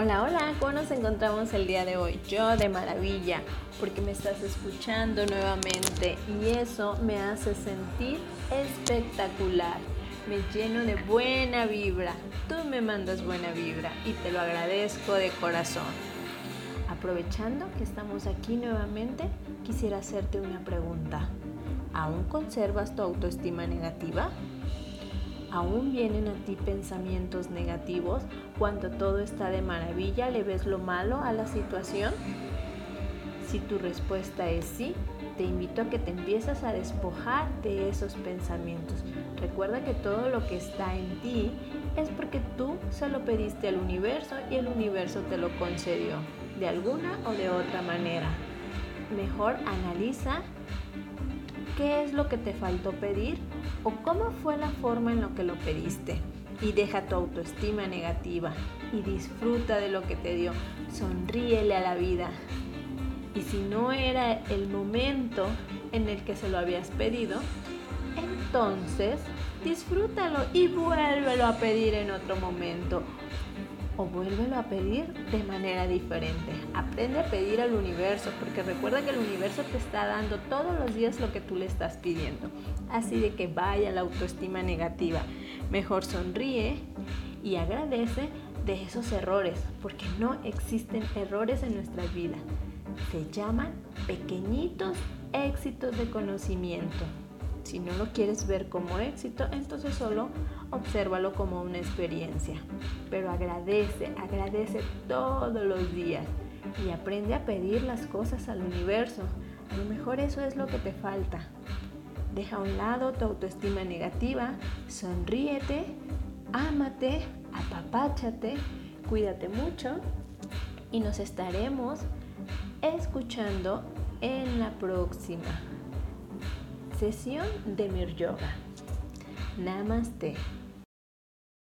Hola, hola, ¿cómo nos encontramos el día de hoy? Yo de maravilla, porque me estás escuchando nuevamente y eso me hace sentir espectacular. Me lleno de buena vibra. Tú me mandas buena vibra y te lo agradezco de corazón. Aprovechando que estamos aquí nuevamente, quisiera hacerte una pregunta. ¿Aún conservas tu autoestima negativa? ¿Aún vienen a ti pensamientos negativos cuando todo está de maravilla? ¿Le ves lo malo a la situación? Si tu respuesta es sí, te invito a que te empieces a despojar de esos pensamientos. Recuerda que todo lo que está en ti es porque tú se lo pediste al universo y el universo te lo concedió de alguna o de otra manera. Mejor analiza qué es lo que te faltó pedir o cómo fue la forma en la que lo pediste. Y deja tu autoestima negativa y disfruta de lo que te dio. Sonríele a la vida. Y si no era el momento en el que se lo habías pedido, entonces disfrútalo y vuélvelo a pedir en otro momento o vuélvelo a pedir de manera diferente. Aprende a pedir al universo, porque recuerda que el universo te está dando todos los días lo que tú le estás pidiendo. Así de que vaya la autoestima negativa. Mejor sonríe y agradece de esos errores, porque no existen errores en nuestra vida. Se llaman pequeñitos éxitos de conocimiento. Si no lo quieres ver como éxito, entonces solo obsérvalo como una experiencia. Pero agradece, agradece todos los días y aprende a pedir las cosas al universo. A lo mejor eso es lo que te falta. Deja a un lado tu autoestima negativa, sonríete, ámate, apapáchate, cuídate mucho y nos estaremos escuchando en la próxima sesión de Mir Yoga. Namaste.